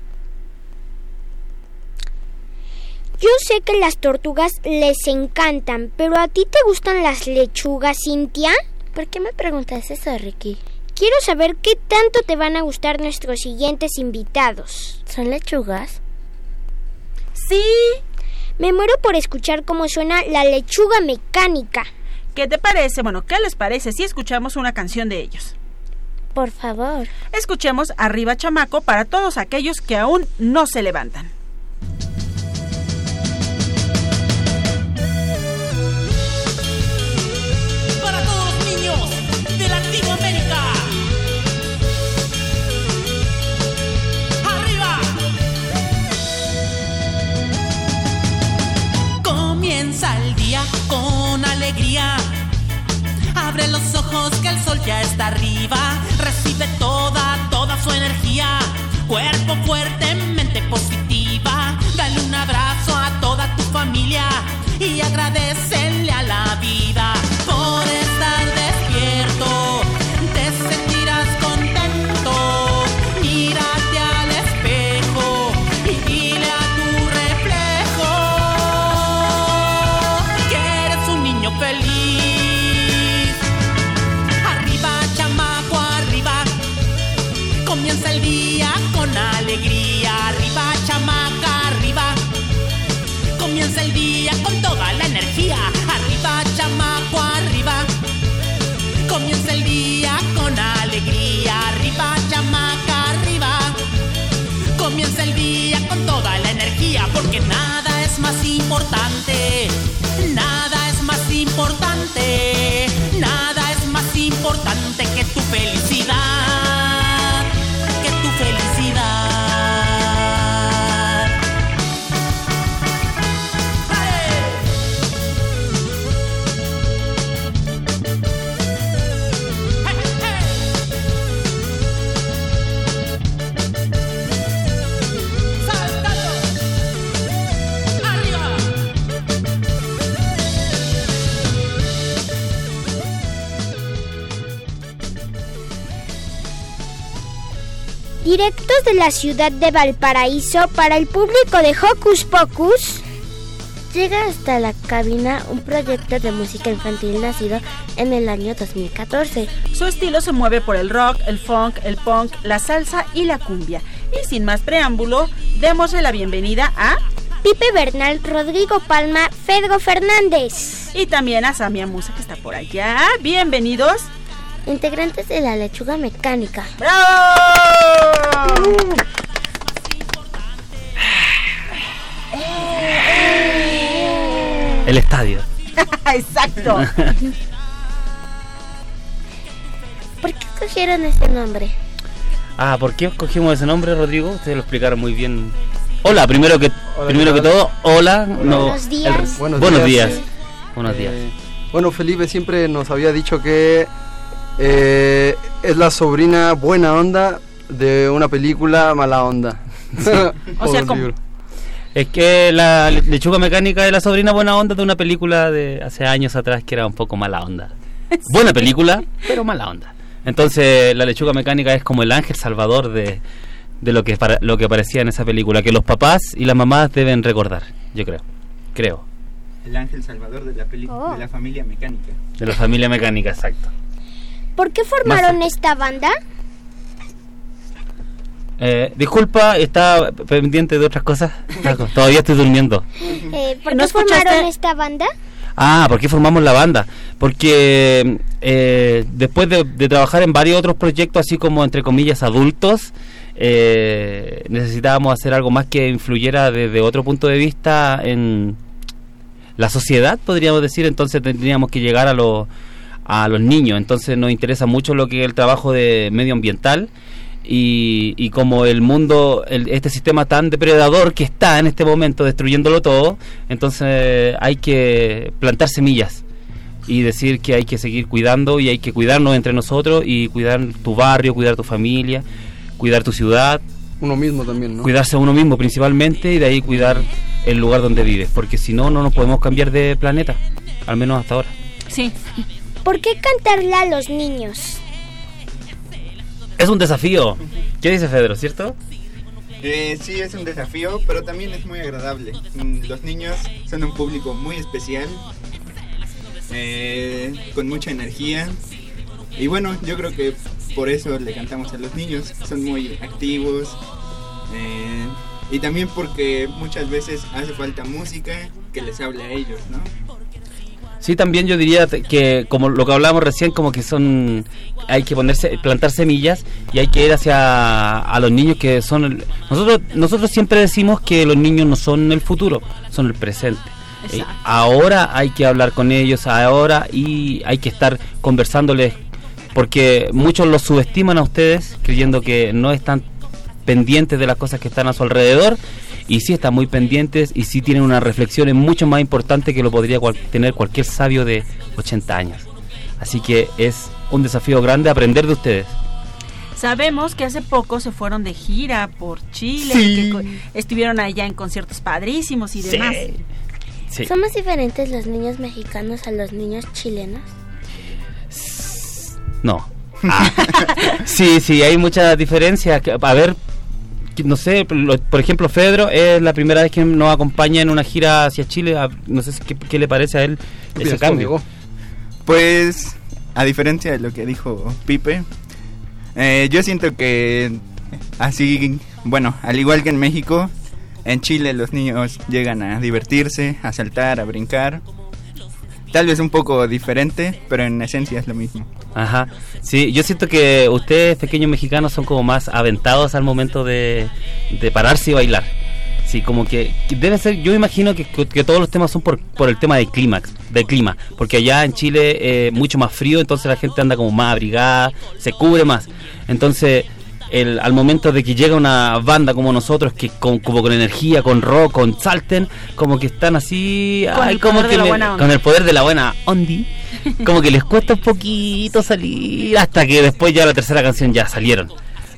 Yo sé que las tortugas les encantan, pero ¿a ti te gustan las lechugas, Cintia? ¿Por qué me preguntas eso, Ricky? Quiero saber qué tanto te van a gustar nuestros siguientes invitados. ¿Son lechugas? Sí. Me muero por escuchar cómo suena la lechuga mecánica. ¿Qué te parece? Bueno, ¿qué les parece si escuchamos una canción de ellos? Por favor. Escuchemos Arriba Chamaco para todos aquellos que aún no se levantan. Directos de la ciudad de Valparaíso para el público de Hocus Pocus. Llega hasta la cabina un proyecto de música infantil nacido en el año 2014. Su estilo se mueve por el rock, el funk, el punk, la salsa y la cumbia. Y sin más preámbulo, démosle la bienvenida a Pipe Bernal, Rodrigo Palma, Fedro Fernández. y también a Samia Musa que está por allá. Bienvenidos. Integrantes de la lechuga mecánica. ¡Bravo! El estadio. *laughs* Exacto. *laughs* ¿Por qué escogieron ese nombre? Ah, ¿por qué escogimos ese nombre, Rodrigo? Ustedes lo explicaron muy bien. Hola, primero que primero que todo, hola. no, Buenos días. el- Buenos buenos días. días. Buenos días. Eh, bueno, Felipe siempre nos había dicho que eh, es la sobrina buena onda de una película mala onda. *laughs* O sea, ¿cómo? Es que la le- lechuga mecánica es la sobrina buena onda de una película de hace años atrás que era un poco mala onda. Buena película, pero mala onda. Entonces la lechuga mecánica es como el ángel salvador de, de lo que para- lo que aparecía en esa película, que los papás y las mamás deben recordar, yo creo. Creo. El ángel salvador de la, peli- Oh. de la familia mecánica. De la familia mecánica, exacto. ¿Por qué formaron esta banda? Eh, disculpa, está pendiente de otras cosas. *laughs* Todavía estoy durmiendo. Eh, ¿Por ¿No qué formaron escuchaste? esta banda? Ah, ¿por qué formamos la banda? Porque eh, después de, de trabajar en varios otros proyectos, así como entre comillas adultos, eh, necesitábamos hacer algo más que influyera desde otro punto de vista en la sociedad, podríamos decir. Entonces tendríamos que llegar a, los a los niños. Entonces nos interesa mucho lo que es el trabajo de medioambiental. Y, y como el mundo, el- este sistema tan depredador que está en este momento destruyéndolo todo, entonces hay que plantar semillas y decir que hay que seguir cuidando y hay que cuidarnos entre nosotros y cuidar tu barrio, cuidar tu familia, cuidar tu ciudad, Uno mismo también, ¿no? cuidarse a uno mismo principalmente y de ahí cuidar el lugar donde vives, porque si no, no nos podemos cambiar de planeta, al menos hasta ahora. Sí. ¿Por qué cantarle a los niños? Es un desafío. ¿Qué dice Fedro, cierto? Eh, sí, es un desafío, pero también es muy agradable. Mm, Los niños son un público muy especial, eh, con mucha energía. Y bueno, yo creo que por eso le cantamos a los niños. Son muy activos. eh, y también porque muchas veces hace falta música que les hable a ellos, ¿no? Sí, también yo diría que como lo que hablábamos recién, como que son hay que ponerse plantar semillas y hay que ir hacia a los niños que son el- nosotros nosotros siempre decimos que los niños no son el futuro, son el presente. Eh, ahora hay que hablar con ellos, ahora y hay que estar conversándoles porque muchos los subestiman a ustedes creyendo que no están pendientes de las cosas que están a su alrededor y sí están muy pendientes y sí tienen una reflexión mucho más importante que lo podría cual- tener cualquier sabio de 80 años. Así que es un desafío grande aprender de ustedes. Sabemos que hace poco se fueron de gira por Chile, Sí. que estuvieron allá en conciertos padrísimos y Sí. demás. Sí. ¿Somos diferentes los niños mexicanos a los niños chilenos? No. Ah. *laughs* sí, sí, hay mucha diferencia. Que- A ver, no sé, por ejemplo, Fedro es la primera vez que nos acompaña en una gira hacia Chile. a- No sé qué, qué le parece a él ese cambio. Pues, a diferencia de lo que dijo Pipe, eh, yo siento que así, bueno, al igual que en México, en Chile los niños llegan a divertirse, a saltar, a brincar. Tal vez un poco diferente, pero en esencia es lo mismo. Ajá. Sí, yo siento que ustedes, pequeños mexicanos, son como más aventados al momento de, de pararse y bailar. Sí, como que, debe ser, yo imagino que, que todos los temas son por, por el tema del clímax, del clima, porque allá en Chile eh, mucho más frío, entonces la gente anda como más abrigada, se cubre más. Entonces, el, al momento de que llega una banda como nosotros, que con, como con energía, con rock, con salten, como que están así, Con ay, el como poder que de la me- con el poder de la buena ondi, como que les cuesta un poquito salir hasta que después ya la tercera canción ya salieron.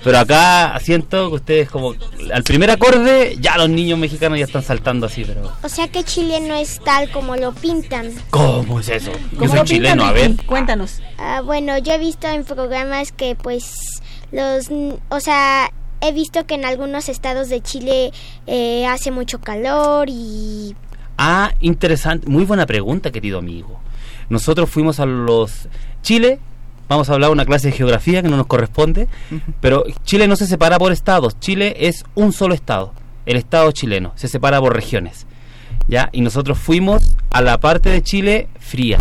Pero acá siento que ustedes como al primer acorde ya los niños mexicanos ya están saltando así, pero O sea que Chile no es tal como lo pintan. ¿cómo es eso? Yo ¿Cómo soy lo chileno, pintan, a ver. Cuéntanos. Ah, bueno, yo he visto en programas que pues los, n- o sea, he visto que en algunos estados de Chile eh, hace mucho calor y Ah, interesante, muy buena pregunta, querido amigo. Nosotros fuimos a los Chile, vamos a hablar una clase de geografía que no nos corresponde, pero Chile no se separa por estados, Chile es un solo estado, el estado chileno, se separa por regiones. ¿Ya? Y nosotros fuimos a la parte de Chile fría.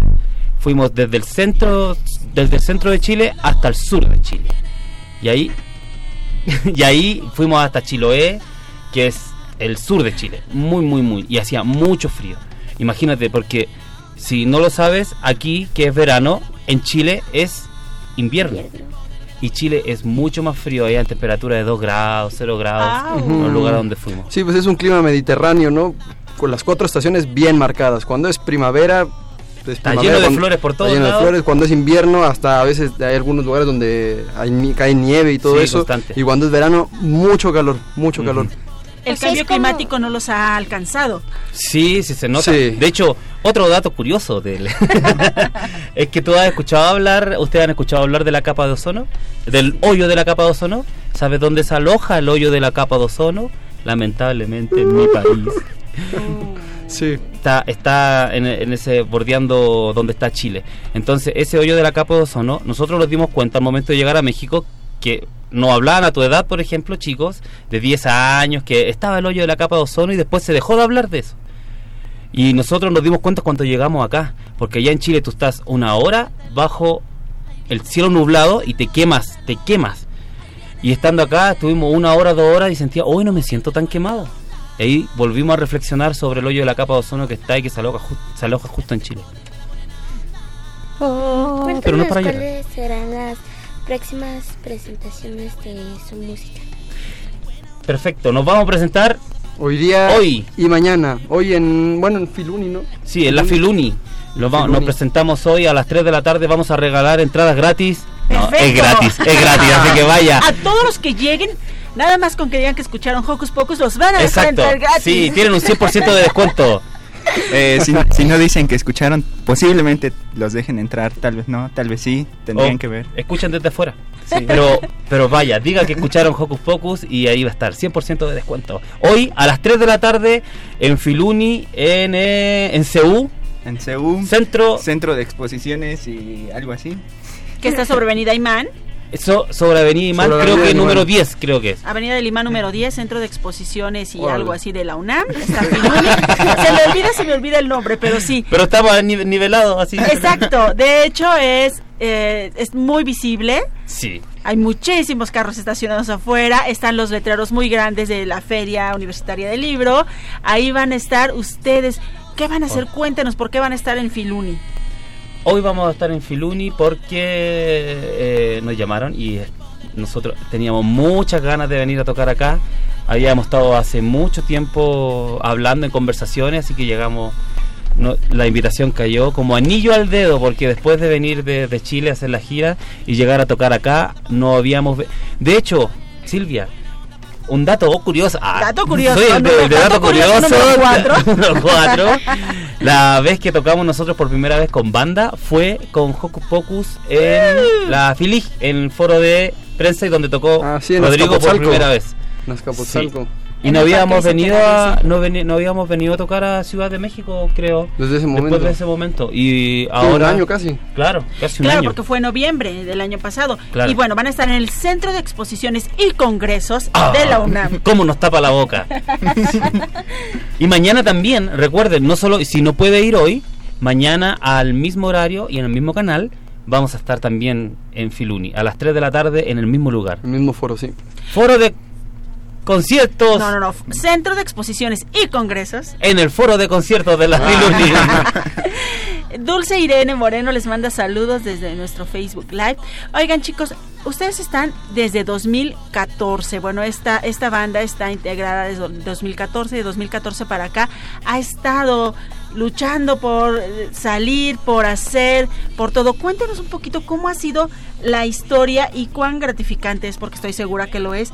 Fuimos desde el centro desde el centro de Chile hasta el sur de Chile. Y ahí *laughs* y ahí fuimos hasta Chiloé, que es el sur de Chile, muy muy muy y hacía mucho frío. Imagínate porque si no lo sabes, aquí que es verano, en Chile es invierno. Y Chile es mucho más frío, allá en temperatura de 2 grados, 0 grados, en el lugar donde fuimos. Sí, pues es un clima mediterráneo, ¿no? Con las cuatro estaciones bien marcadas. Cuando es primavera, Está primavera, lleno de cuando- flores por está todos lleno de flores. Cuando es invierno, hasta a veces hay algunos lugares donde hay, cae nieve y todo Sí, eso. constante. Y cuando es verano, mucho calor, mucho calor. El O sea, cambio como- climático no los ha alcanzado. Sí, sí se nota. Sí. De hecho, otro dato curioso del *laughs* es que tú has escuchado hablar, ustedes han escuchado hablar de la capa de ozono, del hoyo de la capa de ozono. ¿Sabes dónde se aloja el hoyo de la capa de ozono? Lamentablemente en mi país. Sí. Está, está en, en ese bordeando donde está Chile. Entonces, ese hoyo de la capa de ozono, nosotros nos dimos cuenta al momento de llegar a México que no hablaban a tu edad, por ejemplo, chicos de 10 años, que estaba el hoyo de la capa de ozono y después se dejó de hablar de eso. Y nosotros nos dimos cuenta cuando llegamos acá, porque allá en Chile tú estás una hora bajo el cielo nublado y te quemas, te quemas. Y estando acá estuvimos una hora, dos horas y sentía, hoy no me siento tan quemado. Y ahí volvimos a reflexionar sobre el hoyo de la capa de ozono que está y que se aloja, ju- se aloja justo en Chile. Cuéntanos pero no para llorar. cuáles serán las próximas presentaciones de su música. Perfecto, nos vamos a presentar Hoy día Hoy. y mañana. Hoy en, bueno, en Filuni, ¿no? Sí, en la Filuni. Nos, va- nos Filuni. presentamos hoy a las 3 de la tarde. Vamos a regalar entradas gratis. No, es gratis, es gratis, así que vaya. A todos los que lleguen, nada más con que digan que escucharon Hocus Pocus, los van a dejar entrar gratis. Sí, tienen un 100% de descuento. *laughs* Eh, si, si no dicen que escucharon, posiblemente los dejen entrar, tal vez no, tal vez sí, tendrían O que ver. Escuchan desde afuera. Pero, pero vaya, diga que escucharon Hocus Pocus y ahí va a estar, 100% de descuento. Hoy a las 3 de la tarde en Filuni, en, eh, en CEU. En CEU. Centro. Centro de exposiciones y algo así. Que está sobre Avenida Imán, Eso, sobre Avenida Imán, Sobre creo Avenida que Imán. número 10, creo que es. Avenida del Imán número 10, Centro de Exposiciones y Órale. algo así de la UNAM. Está Filuni. *laughs* se me olvida, se me olvida el nombre, pero sí. Pero estaba nive- nivelado así. Exacto, de hecho es, eh, es muy visible. Sí. Hay muchísimos carros estacionados afuera, están los letreros muy grandes de la Feria Universitaria del Libro. Ahí van a estar ustedes. ¿Qué van a hacer? Cuéntenos por qué van a estar en Filuni. Hoy vamos a estar en Filuni porque eh, nos llamaron y nosotros teníamos muchas ganas de venir a tocar acá. Habíamos estado hace mucho tiempo hablando en conversaciones, así que llegamos. no- la invitación cayó como anillo al dedo porque después de venir de, de Chile a hacer la gira y llegar a tocar acá no habíamos de hecho Silvia un dato curioso ah, Dato curioso, soy el de, número- el de dato dato curioso curioso número *laughs* cuatro. número cuatro. La vez que tocamos nosotros por primera vez con banda fue con Hocus Pocus en la Filig, en el foro de prensa y donde tocó Ah, sí, Rodrigo por primera vez. En Azcapotzalco. Sí. Y no habíamos venido a, no, veni- no habíamos venido a tocar a Ciudad de México, creo. Desde ese Después momento. de ese momento. Y un ahora. año casi. Claro, casi un Claro, año. porque fue en noviembre del año pasado. Claro. Y bueno, van a estar en el Centro de Exposiciones y Congresos Ah, de la UNAM. *laughs* ¿Cómo nos tapa la boca? *laughs* Y mañana también, recuerden, no solo si no puede ir hoy, mañana al mismo horario y en el mismo canal vamos a estar también en Filuni, a las 3 de la tarde en el mismo lugar. El mismo foro, sí. Foro de conciertos. No, no, no. Centro de Exposiciones y Congresos. En el foro de conciertos de la Filuni. *laughs* Dulce Irene Moreno les manda saludos desde nuestro Facebook Live. Oigan chicos, ustedes están desde 2014. Bueno, esta, esta banda está integrada desde 2014. De 2014 para acá ha estado luchando por salir, por hacer, por todo. Cuéntenos un poquito cómo ha sido la historia y cuán gratificante es, porque estoy segura que lo es,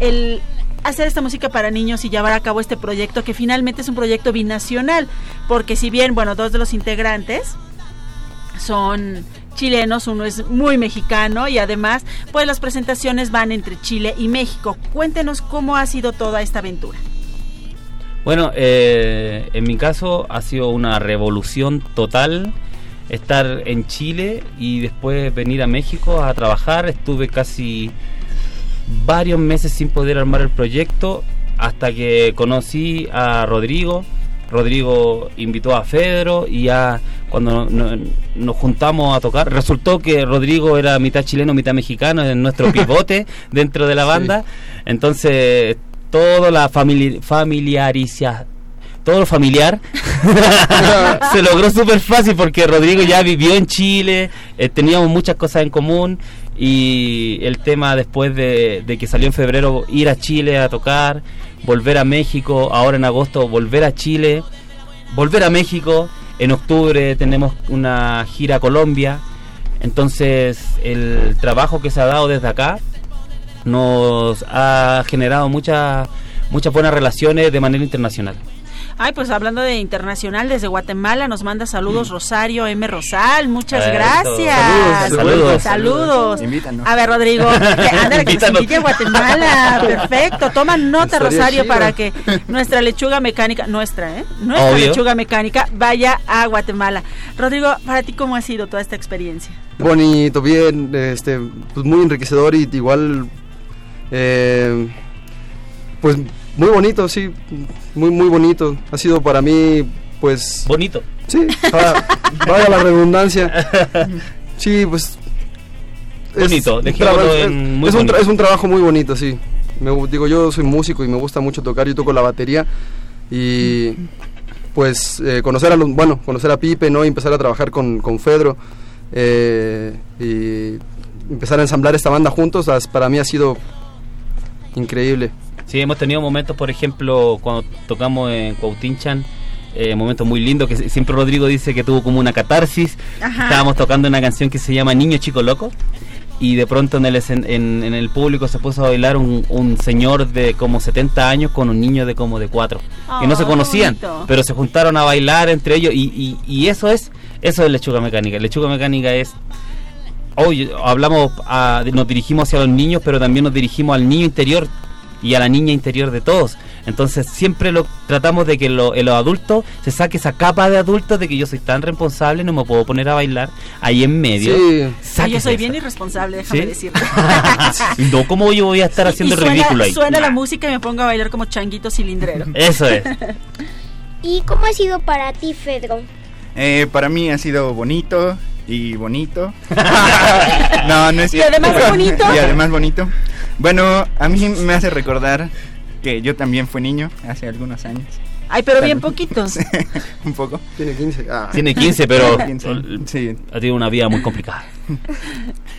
el hacer esta música para niños y llevar a cabo este proyecto que finalmente es un proyecto binacional, porque si bien, bueno, dos de los integrantes son chilenos, uno es muy mexicano y además, pues las presentaciones van entre Chile y México. Cuéntenos cómo ha sido toda esta aventura. Bueno, eh, en mi caso ha sido una revolución total estar en Chile y después venir a México a trabajar. Estuve casi varios meses sin poder armar el proyecto hasta que conocí a Rodrigo. Rodrigo invitó a Fedro y ya cuando no- no- nos juntamos a tocar, resultó que Rodrigo era mitad chileno, mitad mexicano, en nuestro *laughs* pivote dentro de la banda. Entonces, toda la famili familiarización todo lo familiar *laughs* se logró súper fácil porque Rodrigo ya vivió en Chile, eh, teníamos muchas cosas en común y el tema después de, que salió en febrero ir a Chile a tocar, volver a México, ahora en agosto volver a Chile, volver a México, en octubre tenemos una gira a Colombia, entonces el trabajo que se ha dado desde acá nos ha generado muchas muchas buenas relaciones de manera internacional. Ay, pues hablando de internacional, desde Guatemala nos manda saludos Rosario M. Rosal, muchas gracias. Saludos, saludos. Saludos. Invítanos. A ver, Rodrigo, que- *laughs* ándale, que nos a Guatemala. Perfecto. Toma nota, Rosario, chido. para que nuestra lechuga mecánica, nuestra, ¿eh? Nuestra Obvio. lechuga mecánica vaya a Guatemala. Rodrigo, para ti, ¿cómo ha sido toda esta experiencia? Bonito, bien, este, pues muy enriquecedor y igual, eh, pues muy bonito, sí, muy muy bonito. Ha sido para mí pues... Bonito. Sí, vaya, vaya la redundancia. Sí, pues... es Bonito, muy es, un bonito. es un trabajo muy bonito, sí. Me digo, yo soy músico y me gusta mucho tocar, yo toco la batería y pues eh, conocer a los, bueno, conocer a Pipe, ¿no? Y empezar a trabajar con, con Fedro eh, y empezar a ensamblar esta banda juntos, para mí ha sido increíble. Sí, hemos tenido momentos, por ejemplo, cuando tocamos en Cuautinchan, eh, momentos muy lindos, que siempre Rodrigo dice que tuvo como una catarsis. Ajá. Estábamos tocando una canción que se llama Niño Chico Loco. Y de pronto en el, en, en el público se puso a bailar un, un señor de como 70 años con un niño de como de 4. que no se Oh, conocían, pero se juntaron a bailar entre ellos. Y, y- y eso es eso es lechuga mecánica. Lechuga mecánica es hoy hablamos, a- nos dirigimos hacia los niños, pero también nos dirigimos al niño interior y a la niña interior de todos. Entonces siempre lo tratamos de que lo, en los adultos se saque esa capa de adultos de que yo soy tan responsable, no me puedo poner a bailar ahí en medio. Oye, Sáquese soy esa. bien irresponsable, déjame ¿Sí? decirte. *laughs* No, ¿cómo yo voy a estar haciendo y suena, ridículo ahí? suena la música y me pongo a bailar como changuito cilindrero. *laughs* Eso es. ¿Y cómo ha sido para ti, Pedro? Eh, para mí ha sido bonito y bonito. *laughs* no, no es Y además bonito. Y además bonito. Bueno, a mí me hace recordar que yo también fui niño hace algunos años. Ay, pero bien poquitos. *laughs* Un poco. Tiene 15. Ah. Tiene 15, pero *laughs* 15, sí. ha tenido una vida muy complicada. *laughs*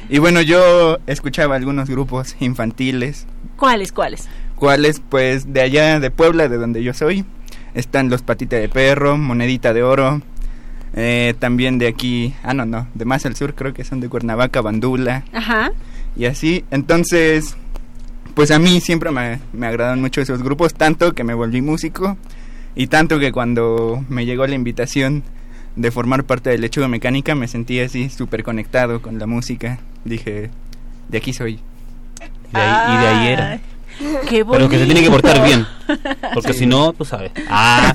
Y bueno, yo escuchaba algunos grupos infantiles, ¿Cuáles, cuáles? cuales pues de allá de Puebla, de donde yo soy, están los Patita de Perro, Monedita de Oro, eh, también de aquí, ah no, no, de más al sur creo que son de Cuernavaca, Bandula, Ajá. y así. Entonces, pues a mí siempre me, me agradan mucho esos grupos, tanto que me volví músico y tanto que cuando me llegó la invitación de formar parte de Lechuga Mecánica me sentí así súper conectado con la música. Dije, de aquí soy. De ahí- y de ahí era. Qué Pero que se tiene que portar bien. *laughs* Porque Sí. si no, tú sabes. Ah.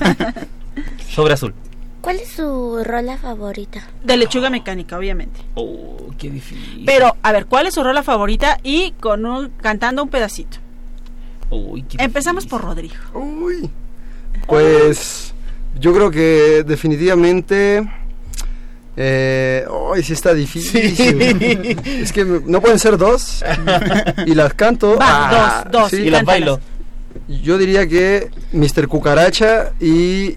*laughs* Sobre azul. ¿Cuál es su rola favorita? De lechuga mecánica, obviamente. Oh, qué difícil. Pero, a ver, ¿cuál es su rola favorita? Y con un, cantando un pedacito. Uy, qué Empezamos por Rodrigo. Uy. Pues yo creo que definitivamente... Eh, Ay, sí está difícil. Es que me- no pueden ser dos. Y las canto. Va, dos, dos, sí. y las bailo. Yo diría que Mr. Cucaracha y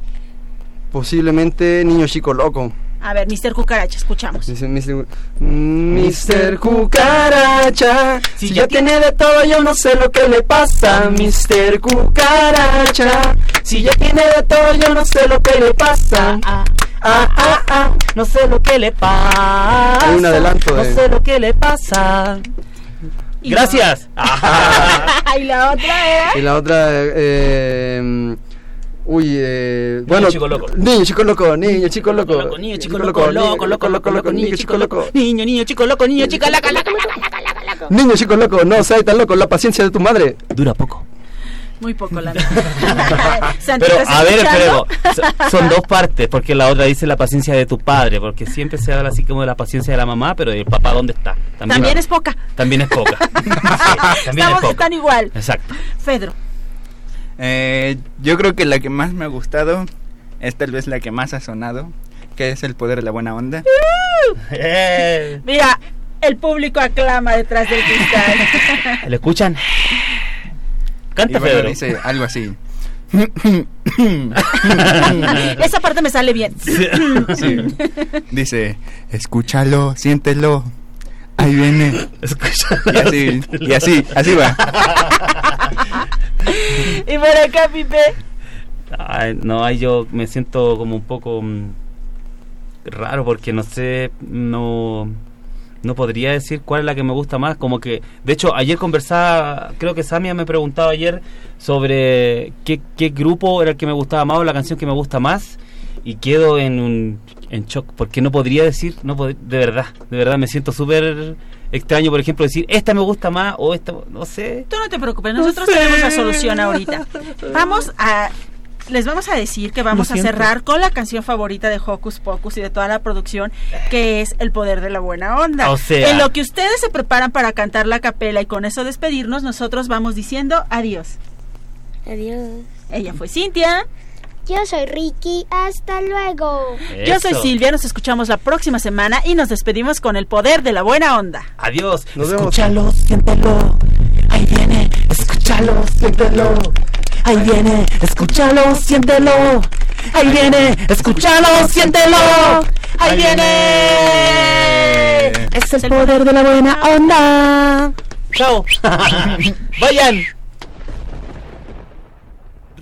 posiblemente Niño Chico Loco. A ver, Mr. Cucaracha, escuchamos. Dice Mr. Mr. Cucaracha, si ya tiene de todo yo no sé lo que le pasa. Mr. Cucaracha, si ya tiene de todo yo no sé lo que le pasa. Ah, ah, ah, no sé lo que le pasa. Hay un adelanto No de- sé lo que le pasa. Y Gracias. *laughs* y la otra era. Y la otra, eh, uy, eh, bueno, Chico Loco. Niño Chico Loco, Niño Chico Loco, Niño chico loco, loco, loco, loco, loco, niño chico loco. Niño, niño chico loco, niño chico loco, loco, loco, loco. Niño Chico Loco, no seas tan loco, la paciencia de tu madre. Dura poco. Muy poco la *laughs* Pero, ¿estás a ver, so- *laughs* son dos partes, porque la otra dice la paciencia de tu padre, porque siempre se habla así como de la paciencia de la mamá, pero el papá, ¿dónde está? También es poca. También es poca. Sí, *laughs* también Estamos es poca. están igual. Exacto. Fedro. Eh, yo creo que la que más me ha gustado es tal vez la que más ha sonado, que es el poder de la buena onda. *laughs* Mira, el público aclama detrás del cristal. *laughs* ¿Le escuchan? Canta, y bueno, Pedro. dice algo así. *laughs* Esa parte me sale bien. Sí. Dice, escúchalo, siéntelo. Ahí viene. Y así, y así, así va. *laughs* y por acá, Pipe. No, ay, yo me siento como un poco mm, raro porque no sé, no, no podría decir cuál es la que me gusta más. Como que, de hecho, ayer conversaba, creo que Samia me preguntaba ayer sobre qué, qué grupo era el que me gustaba más o la canción que me gusta más y quedo en un en shock porque no podría decir, no de verdad, de verdad me siento súper extraño, por ejemplo, decir esta me gusta más o esta, no sé. Tú no te preocupes, nosotros tenemos la solución ahorita. Vamos a. Les vamos a decir que vamos a cerrar con la canción favorita de Hocus Pocus y de toda la producción, que es El Poder de la Buena Onda. O sea. En lo que ustedes se preparan para cantar la capela y con eso despedirnos, nosotros vamos diciendo adiós. Adiós. Ella fue Cintia. Yo soy Ricky, hasta luego. Yo soy Silvia, nos escuchamos la próxima semana y nos despedimos con el poder de la buena onda. Adiós. Nos vemos. Escúchalo, siéntelo. Ahí viene, escúchalo, siéntelo. Ahí viene, escúchalo, siéntelo. Ahí viene, escúchalo, siéntelo. Ahí viene. Es el poder de la buena onda. Chao. *laughs* Vayan.